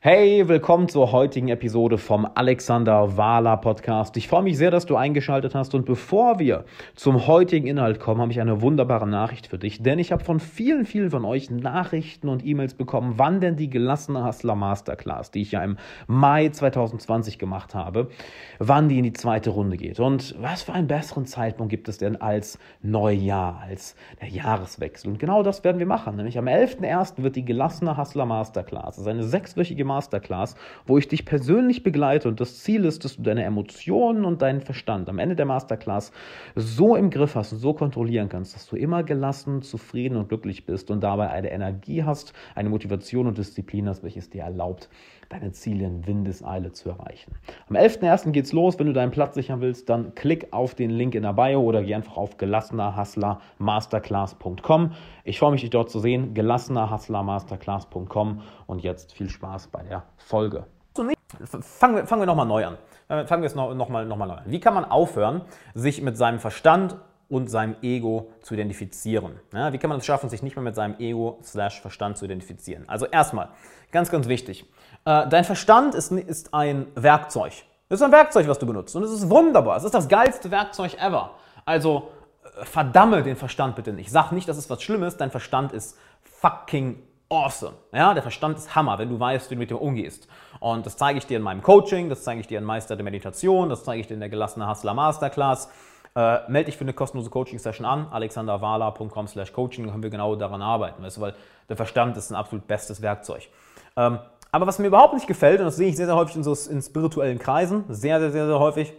Hey, willkommen zur heutigen Episode vom Alexander Wahler Podcast. Ich freue mich sehr, dass du eingeschaltet hast und bevor wir zum heutigen Inhalt kommen, habe ich eine wunderbare Nachricht für dich, denn ich habe von vielen, vielen von euch Nachrichten und E-Mails bekommen, wann denn die gelassene Hustler Masterclass, die ich ja im Mai 2020 gemacht habe, wann die in die zweite Runde geht. Und was für einen besseren Zeitpunkt gibt es denn als Neujahr, als der Jahreswechsel? Und genau das werden wir machen, nämlich am 11.01. wird die gelassene Hustler Masterclass, das ist eine sechswöchige Masterclass, wo ich dich persönlich begleite und das Ziel ist, dass du deine Emotionen und deinen Verstand am Ende der Masterclass so im Griff hast und so kontrollieren kannst, dass du immer gelassen, zufrieden und glücklich bist und dabei eine Energie hast, eine Motivation und Disziplin hast, welches dir erlaubt, deine Ziele in Windeseile zu erreichen. Am 11.01. geht's los. Wenn du deinen Platz sichern willst, dann klick auf den Link in der Bio oder geh einfach auf gelassenerhustlermasterclass.com. Ich freue mich, dich dort zu sehen. gelassenerhustlermasterclass.com und jetzt viel Spaß bei der Folge. Fangen wir, fangen wir nochmal neu an. Äh, fangen wir es nochmal noch noch mal neu an. Wie kann man aufhören, sich mit seinem Verstand und seinem Ego zu identifizieren. Ja, wie kann man es schaffen, sich nicht mehr mit seinem Ego-Verstand zu identifizieren? Also erstmal, ganz, ganz wichtig, dein Verstand ist, ist ein Werkzeug. Das ist ein Werkzeug, was du benutzt und es ist wunderbar. Es ist das geilste Werkzeug ever. Also äh, verdamme den Verstand bitte nicht. Sag nicht, dass es was Schlimmes, dein Verstand ist fucking awesome. Ja, der Verstand ist Hammer, wenn du weißt, wie du mit dem umgehst. Und das zeige ich dir in meinem Coaching, das zeige ich dir in Meister der Meditation, das zeige ich dir in der gelassene Hustler Masterclass. Äh, melde dich für eine kostenlose Coaching-Session an, alexanderwala.com slash coaching, dann können wir genau daran arbeiten, weißt du, weil der Verstand ist ein absolut bestes Werkzeug. Ähm, aber was mir überhaupt nicht gefällt, und das sehe ich sehr, sehr häufig in, so, in spirituellen Kreisen, sehr, sehr, sehr, sehr häufig,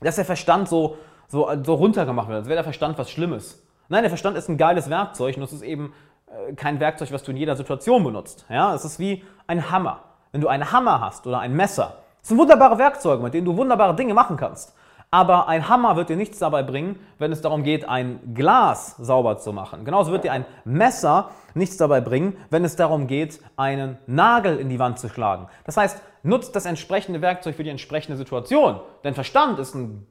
dass der Verstand so, so, so runtergemacht wird, als wäre der Verstand was Schlimmes. Nein, der Verstand ist ein geiles Werkzeug und es ist eben äh, kein Werkzeug, was du in jeder Situation benutzt. Ja, es ist wie ein Hammer. Wenn du einen Hammer hast oder ein Messer, das sind wunderbare Werkzeuge, mit denen du wunderbare Dinge machen kannst. Aber ein Hammer wird dir nichts dabei bringen, wenn es darum geht, ein Glas sauber zu machen. Genauso wird dir ein Messer nichts dabei bringen, wenn es darum geht, einen Nagel in die Wand zu schlagen. Das heißt, nutzt das entsprechende Werkzeug für die entsprechende Situation. Denn Verstand ist ein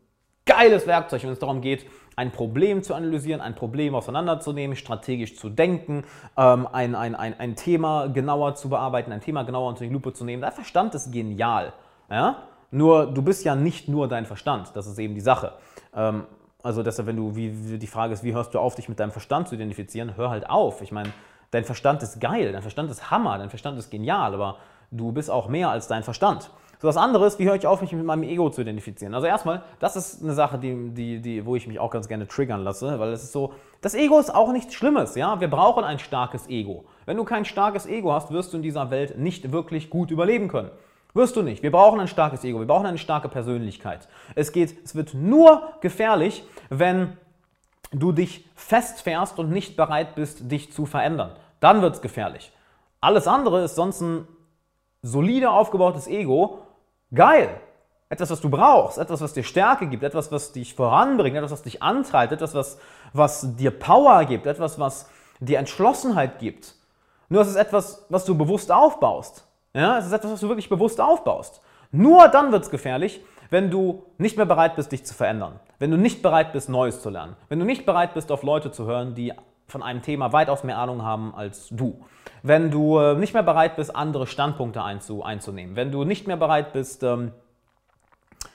geiles Werkzeug, wenn es darum geht, ein Problem zu analysieren, ein Problem auseinanderzunehmen, strategisch zu denken, ähm, ein, ein, ein, ein Thema genauer zu bearbeiten, ein Thema genauer unter die Lupe zu nehmen. Der Verstand ist genial. Ja? Nur du bist ja nicht nur dein Verstand, das ist eben die Sache. Ähm, also deshalb, wenn du, wie, die Frage ist, wie hörst du auf, dich mit deinem Verstand zu identifizieren, hör halt auf. Ich meine, dein Verstand ist geil, dein Verstand ist Hammer, dein Verstand ist genial, aber du bist auch mehr als dein Verstand. So was anderes, wie höre ich auf, mich mit meinem Ego zu identifizieren? Also erstmal, das ist eine Sache, die, die, die, wo ich mich auch ganz gerne triggern lasse, weil es ist so, das Ego ist auch nichts Schlimmes, ja. Wir brauchen ein starkes Ego. Wenn du kein starkes Ego hast, wirst du in dieser Welt nicht wirklich gut überleben können. Wirst du nicht. Wir brauchen ein starkes Ego, wir brauchen eine starke Persönlichkeit. Es geht, es wird nur gefährlich, wenn du dich festfährst und nicht bereit bist, dich zu verändern. Dann wird es gefährlich. Alles andere ist sonst ein solide aufgebautes Ego. Geil. Etwas, was du brauchst, etwas, was dir Stärke gibt, etwas, was dich voranbringt, etwas, was dich antreibt, etwas, was, was dir Power gibt, etwas, was dir Entschlossenheit gibt. Nur es ist etwas, was du bewusst aufbaust. Ja, es ist etwas, was du wirklich bewusst aufbaust. Nur dann wird es gefährlich, wenn du nicht mehr bereit bist, dich zu verändern. Wenn du nicht bereit bist, Neues zu lernen. Wenn du nicht bereit bist, auf Leute zu hören, die von einem Thema weitaus mehr Ahnung haben als du. Wenn du äh, nicht mehr bereit bist, andere Standpunkte einzunehmen. Wenn du nicht mehr bereit bist, ähm,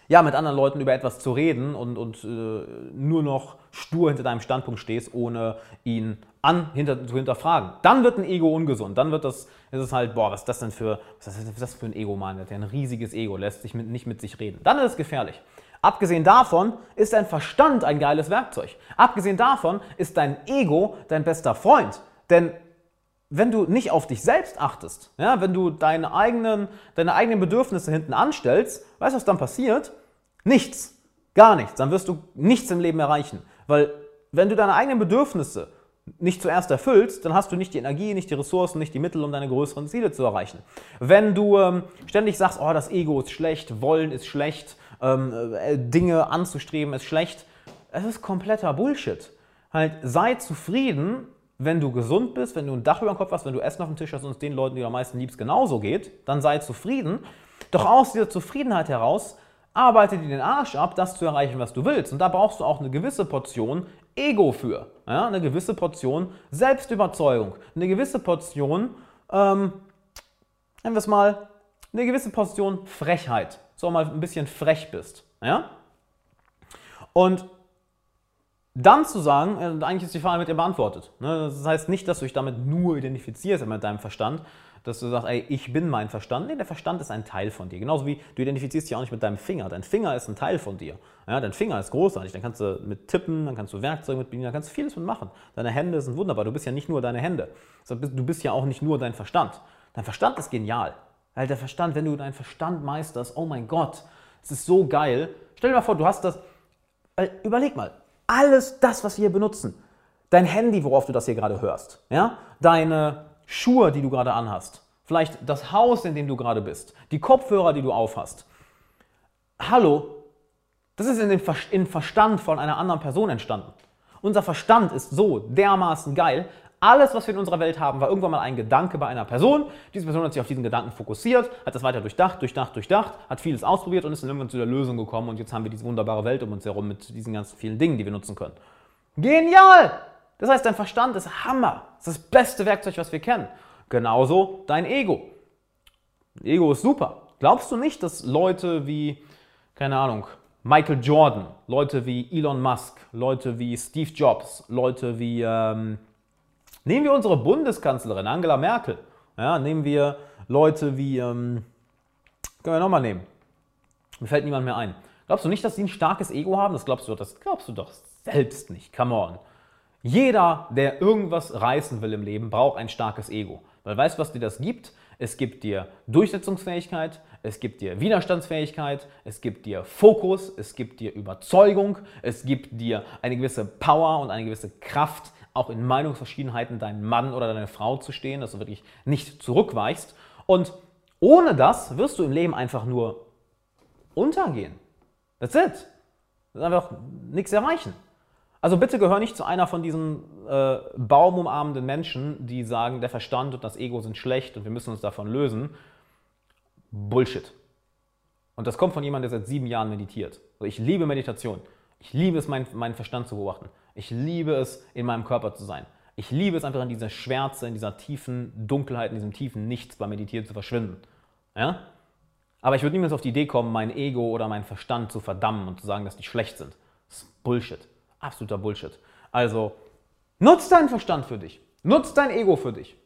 ja, mit anderen Leuten über etwas zu reden und, und äh, nur noch stur hinter deinem Standpunkt stehst, ohne ihn an hinter, zu hinterfragen. Dann wird ein Ego ungesund. Dann wird das, ist es halt, boah, was ist das denn für, was ist das für ein Ego-Mann? Der hat ein riesiges Ego, lässt sich mit, nicht mit sich reden. Dann ist es gefährlich. Abgesehen davon ist dein Verstand ein geiles Werkzeug. Abgesehen davon ist dein Ego dein bester Freund. Denn wenn du nicht auf dich selbst achtest, ja, wenn du deine eigenen, deine eigenen Bedürfnisse hinten anstellst, weißt du, was dann passiert? Nichts. Gar nichts. Dann wirst du nichts im Leben erreichen. Weil wenn du deine eigenen Bedürfnisse nicht zuerst erfüllst, dann hast du nicht die Energie, nicht die Ressourcen, nicht die Mittel, um deine größeren Ziele zu erreichen. Wenn du ähm, ständig sagst, oh, das Ego ist schlecht, Wollen ist schlecht, ähm, äh, Dinge anzustreben ist schlecht, es ist kompletter Bullshit. Halt, sei zufrieden wenn du gesund bist, wenn du ein Dach über dem Kopf hast, wenn du Essen auf dem Tisch hast und es den Leuten, die du am meisten liebst, genauso geht, dann sei zufrieden. Doch aus dieser Zufriedenheit heraus arbeite dir den Arsch ab, das zu erreichen, was du willst. Und da brauchst du auch eine gewisse Portion Ego für. Ja? Eine gewisse Portion Selbstüberzeugung. Eine gewisse Portion ähm, nennen wir es mal, eine gewisse Portion Frechheit. So mal ein bisschen frech bist. Ja? Und dann zu sagen, äh, eigentlich ist die Frage mit dir beantwortet. Ne? Das heißt nicht, dass du dich damit nur identifizierst mit deinem Verstand, dass du sagst, ey, ich bin mein Verstand. Nee, der Verstand ist ein Teil von dir. Genauso wie du identifizierst dich auch nicht mit deinem Finger. Dein Finger ist ein Teil von dir. Ja, dein Finger ist großartig. Dann kannst du mit tippen, dann kannst du Werkzeuge mit bedienen, dann kannst du vieles mitmachen. Deine Hände sind wunderbar. Du bist ja nicht nur deine Hände. Du bist ja auch nicht nur dein Verstand. Dein Verstand ist genial. Weil der Verstand, wenn du deinen Verstand meisterst, oh mein Gott, es ist so geil. Stell dir mal vor, du hast das. Überleg mal, alles das, was wir hier benutzen, dein Handy, worauf du das hier gerade hörst, ja? deine Schuhe, die du gerade anhast, vielleicht das Haus, in dem du gerade bist, die Kopfhörer, die du aufhast. Hallo, das ist in dem Verstand von einer anderen Person entstanden. Unser Verstand ist so dermaßen geil. Alles, was wir in unserer Welt haben, war irgendwann mal ein Gedanke bei einer Person. Diese Person hat sich auf diesen Gedanken fokussiert, hat das weiter durchdacht, durchdacht, durchdacht, hat vieles ausprobiert und ist dann irgendwann zu der Lösung gekommen. Und jetzt haben wir diese wunderbare Welt um uns herum mit diesen ganzen vielen Dingen, die wir nutzen können. Genial! Das heißt, dein Verstand ist Hammer. Das ist das beste Werkzeug, was wir kennen. Genauso dein Ego. Ego ist super. Glaubst du nicht, dass Leute wie, keine Ahnung, Michael Jordan, Leute wie Elon Musk, Leute wie Steve Jobs, Leute wie, ähm, nehmen wir unsere Bundeskanzlerin Angela Merkel, ja, nehmen wir Leute wie, ähm, können wir nochmal nehmen, mir fällt niemand mehr ein. Glaubst du nicht, dass sie ein starkes Ego haben? Das glaubst du, das glaubst du doch selbst nicht. Come on. Jeder, der irgendwas reißen will im Leben, braucht ein starkes Ego. Weil weißt du, was dir das gibt? Es gibt dir Durchsetzungsfähigkeit, es gibt dir Widerstandsfähigkeit, es gibt dir Fokus, es gibt dir Überzeugung, es gibt dir eine gewisse Power und eine gewisse Kraft, auch in Meinungsverschiedenheiten deinem Mann oder deiner Frau zu stehen, dass du wirklich nicht zurückweichst. Und ohne das wirst du im Leben einfach nur untergehen. That's it. Du wirst einfach nichts erreichen. Also bitte gehör nicht zu einer von diesen äh, baumumarmenden Menschen, die sagen, der Verstand und das Ego sind schlecht und wir müssen uns davon lösen. Bullshit. Und das kommt von jemandem, der seit sieben Jahren meditiert. Also ich liebe Meditation. Ich liebe es, meinen, meinen Verstand zu beobachten. Ich liebe es, in meinem Körper zu sein. Ich liebe es einfach in dieser Schwärze, in dieser tiefen Dunkelheit, in diesem tiefen Nichts beim Meditieren zu verschwinden. Ja? Aber ich würde niemals auf die Idee kommen, mein Ego oder meinen Verstand zu verdammen und zu sagen, dass die schlecht sind. Das ist Bullshit. Absoluter Bullshit. Also, nutz deinen Verstand für dich. Nutz dein Ego für dich.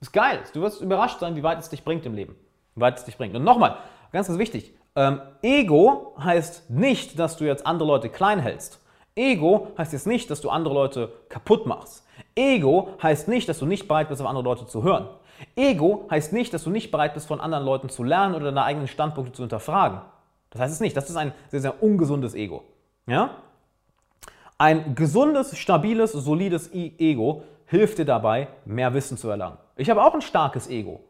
Ist geil. Du wirst überrascht sein, wie weit es dich bringt im Leben. Wie weit es dich bringt. Und nochmal, ganz, ganz wichtig. Ähm, Ego heißt nicht, dass du jetzt andere Leute klein hältst. Ego heißt jetzt nicht, dass du andere Leute kaputt machst. Ego heißt nicht, dass du nicht bereit bist, auf andere Leute zu hören. Ego heißt nicht, dass du nicht bereit bist, von anderen Leuten zu lernen oder deine eigenen Standpunkte zu hinterfragen. Das heißt es nicht. Das ist ein sehr, sehr ungesundes Ego. Ja? Ein gesundes, stabiles, solides Ego hilft dir dabei, mehr Wissen zu erlangen. Ich habe auch ein starkes Ego.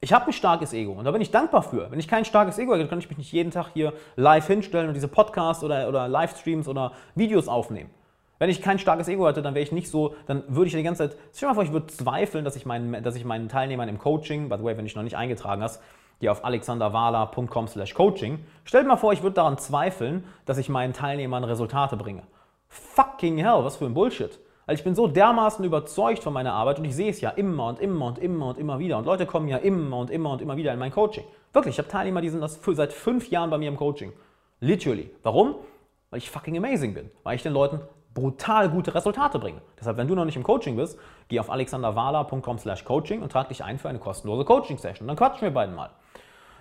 Ich habe ein starkes Ego und da bin ich dankbar für. Wenn ich kein starkes Ego hätte, könnte ich mich nicht jeden Tag hier live hinstellen und diese Podcasts oder, oder Livestreams oder Videos aufnehmen. Wenn ich kein starkes Ego hätte, dann wäre ich nicht so, dann würde ich die ganze Zeit, stell dir mal vor, ich würde zweifeln, dass ich, meinen, dass ich meinen Teilnehmern im Coaching, by the way, wenn ich noch nicht eingetragen hast, geh auf alexanderwala.com slash coaching, stell dir mal vor, ich würde daran zweifeln, dass ich meinen Teilnehmern Resultate bringe. Fucking hell, was für ein Bullshit. Also ich bin so dermaßen überzeugt von meiner Arbeit und ich sehe es ja immer und immer und immer und immer wieder. Und Leute kommen ja immer und immer und immer wieder in mein Coaching. Wirklich, ich habe Teilnehmer, die sind das seit fünf Jahren bei mir im Coaching. Literally. Warum? Weil ich fucking amazing bin. Weil ich den Leuten brutal gute Resultate bringe. Deshalb, wenn du noch nicht im Coaching bist, geh auf alexanderwala.com slash coaching und trag dich ein für eine kostenlose Coaching-Session. Dann quatschen wir beiden mal.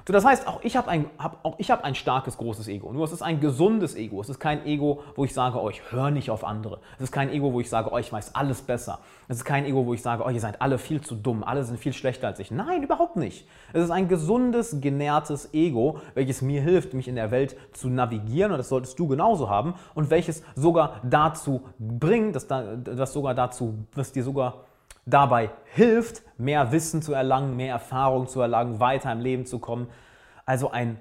So, das heißt, auch ich habe ein, hab, hab ein starkes, großes Ego. Nur es ist ein gesundes Ego. Es ist kein Ego, wo ich sage, oh, höre nicht auf andere. Es ist kein Ego, wo ich sage, oh, weiß alles besser. Es ist kein Ego, wo ich sage, oh, ihr seid alle viel zu dumm, alle sind viel schlechter als ich. Nein, überhaupt nicht. Es ist ein gesundes, genährtes Ego, welches mir hilft, mich in der Welt zu navigieren, und das solltest du genauso haben, und welches sogar dazu bringt, dass das sogar dazu, was dir sogar dabei hilft, mehr Wissen zu erlangen, mehr Erfahrung zu erlangen, weiter im Leben zu kommen. Also ein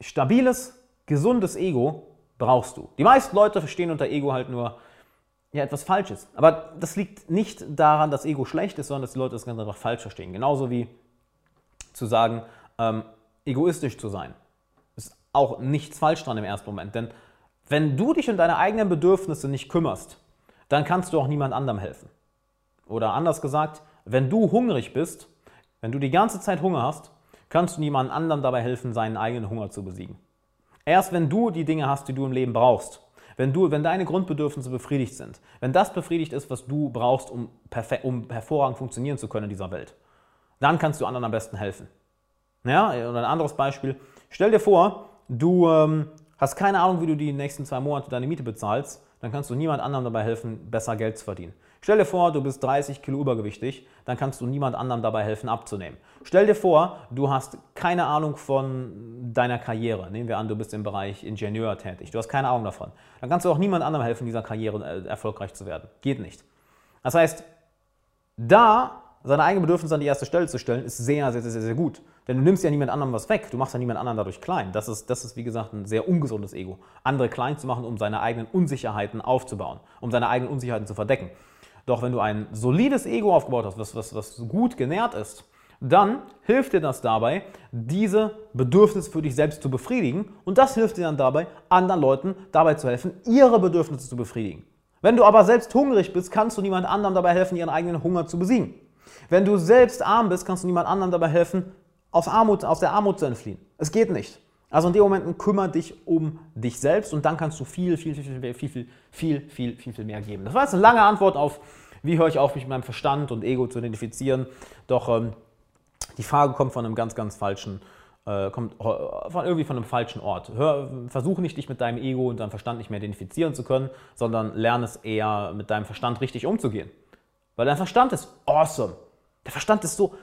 stabiles, gesundes Ego brauchst du. Die meisten Leute verstehen unter Ego halt nur ja, etwas Falsches. Aber das liegt nicht daran, dass Ego schlecht ist, sondern dass die Leute das ganz einfach falsch verstehen. Genauso wie zu sagen, ähm, egoistisch zu sein. Ist auch nichts falsch dran im ersten Moment. Denn wenn du dich um deine eigenen Bedürfnisse nicht kümmerst, dann kannst du auch niemand anderem helfen. Oder anders gesagt, wenn du hungrig bist Wenn du die ganze Zeit Hunger hast, kannst du niemand anderem dabei helfen, seinen eigenen Hunger zu besiegen. Erst wenn du die Dinge hast, die du im Leben brauchst, wenn, du, wenn deine Grundbedürfnisse befriedigt sind, wenn das befriedigt ist, was du brauchst, um, um hervorragend funktionieren zu können in dieser Welt, dann kannst du anderen am besten helfen. Ja, und ein anderes Beispiel. Stell dir vor, du ähm, hast keine Ahnung, wie du die nächsten zwei Monate deine Miete bezahlst, dann kannst du niemand anderem dabei helfen, besser Geld zu verdienen. Stell dir vor, du bist 30 Kilo übergewichtig, dann kannst du niemand anderem dabei helfen, abzunehmen. Stell dir vor, du hast keine Ahnung von deiner Karriere. Nehmen wir an, du bist im Bereich Ingenieur tätig. Du hast keine Ahnung davon. Dann kannst du auch niemand anderem helfen, dieser Karriere äh, erfolgreich zu werden. Geht nicht. Das heißt, da seine eigenen Bedürfnisse an die erste Stelle zu stellen, ist sehr, sehr, sehr, sehr gut. Denn du nimmst ja niemand anderem was weg. Du machst ja niemand anderen dadurch klein. Das ist, das ist, wie gesagt, ein sehr ungesundes Ego. Andere klein zu machen, um seine eigenen Unsicherheiten aufzubauen, um seine eigenen Unsicherheiten zu verdecken. Doch wenn du ein solides Ego aufgebaut hast, was, was, was gut genährt ist, dann hilft dir das dabei, diese Bedürfnisse für dich selbst zu befriedigen. Und das hilft dir dann dabei, anderen Leuten dabei zu helfen, ihre Bedürfnisse zu befriedigen. Wenn du aber selbst hungrig bist, kannst du niemand anderem dabei helfen, ihren eigenen Hunger zu besiegen. Wenn du selbst arm bist, kannst du niemand anderem dabei helfen, aus, Armut, aus der Armut zu entfliehen. Es geht nicht. Also in dem Moment kümmere dich um dich selbst und dann kannst du viel, viel, viel, viel, viel, viel, viel, viel, viel, viel mehr geben. Das war jetzt eine lange Antwort auf, wie höre ich auf, mich mit meinem Verstand und Ego zu identifizieren. Doch ähm, die Frage kommt von einem ganz, ganz falschen, äh, kommt von, irgendwie von einem falschen Ort. Hör, versuch nicht, dich mit deinem Ego und deinem Verstand nicht mehr identifizieren zu können, sondern lerne es eher, mit deinem Verstand richtig umzugehen. Weil dein Verstand ist awesome. Der Verstand ist so,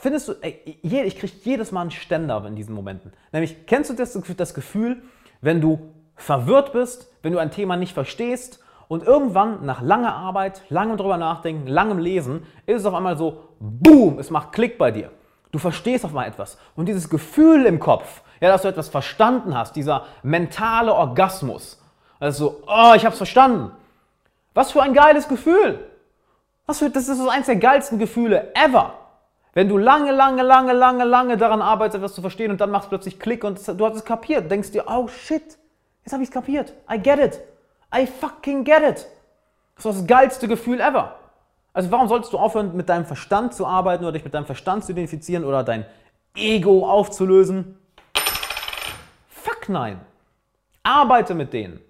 findest du, ey, ich kriege jedes Mal einen Ständer in diesen Momenten. Nämlich, kennst du das, das Gefühl, wenn du verwirrt bist, wenn du ein Thema nicht verstehst und irgendwann nach langer Arbeit, langem drüber nachdenken, langem Lesen, ist es auf einmal so, boom, es macht Klick bei dir. Du verstehst auf einmal etwas. Und dieses Gefühl im Kopf, ja, dass du etwas verstanden hast, dieser mentale Orgasmus, also, oh, ich hab's verstanden. Was für ein geiles Gefühl. Was für, das ist so eins der geilsten Gefühle ever. Wenn du lange, lange, lange, lange, lange daran arbeitest, etwas zu verstehen und dann machst du plötzlich Klick und du hast es kapiert, denkst dir, oh shit, jetzt habe ich es kapiert. I get it. I fucking get it. Das ist das geilste Gefühl ever. Also warum solltest du aufhören, mit deinem Verstand zu arbeiten oder dich mit deinem Verstand zu identifizieren oder dein Ego aufzulösen? Fuck nein. Arbeite mit denen.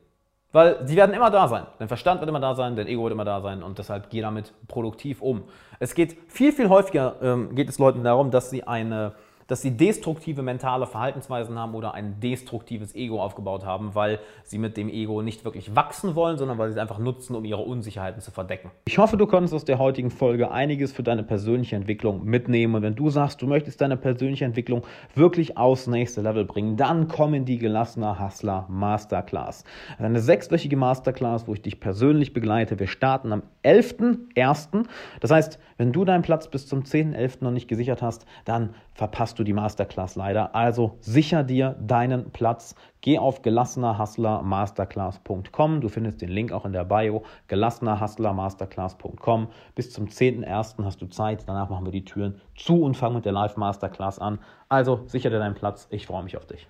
Weil sie werden immer da sein. Dein Verstand wird immer da sein, dein Ego wird immer da sein und deshalb geh damit produktiv um. Es geht viel, viel häufiger, ähm, geht es Leuten darum, dass sie eine dass sie destruktive mentale Verhaltensweisen haben oder ein destruktives Ego aufgebaut haben, weil sie mit dem Ego nicht wirklich wachsen wollen, sondern weil sie es einfach nutzen, um ihre Unsicherheiten zu verdecken. Ich hoffe, du konntest aus der heutigen Folge einiges für deine persönliche Entwicklung mitnehmen. Und wenn du sagst, du möchtest deine persönliche Entwicklung wirklich aufs nächste Level bringen, dann komm in die gelassener Hustler Masterclass. Eine sechswöchige Masterclass, wo ich dich persönlich begleite. Wir starten am 11.01. Das heißt, wenn du deinen Platz bis zum 10.11. noch nicht gesichert hast, dann verpasst du die Masterclass leider. Also sicher dir deinen Platz. Geh auf gelassenerhustlermasterclass.com. Du findest den Link auch in der Bio. gelassenerhustlermasterclass.com. Bis zum 10.01. hast du Zeit. Danach machen wir die Türen zu und fangen mit der Live Masterclass an. Also sicher dir deinen Platz. Ich freue mich auf dich.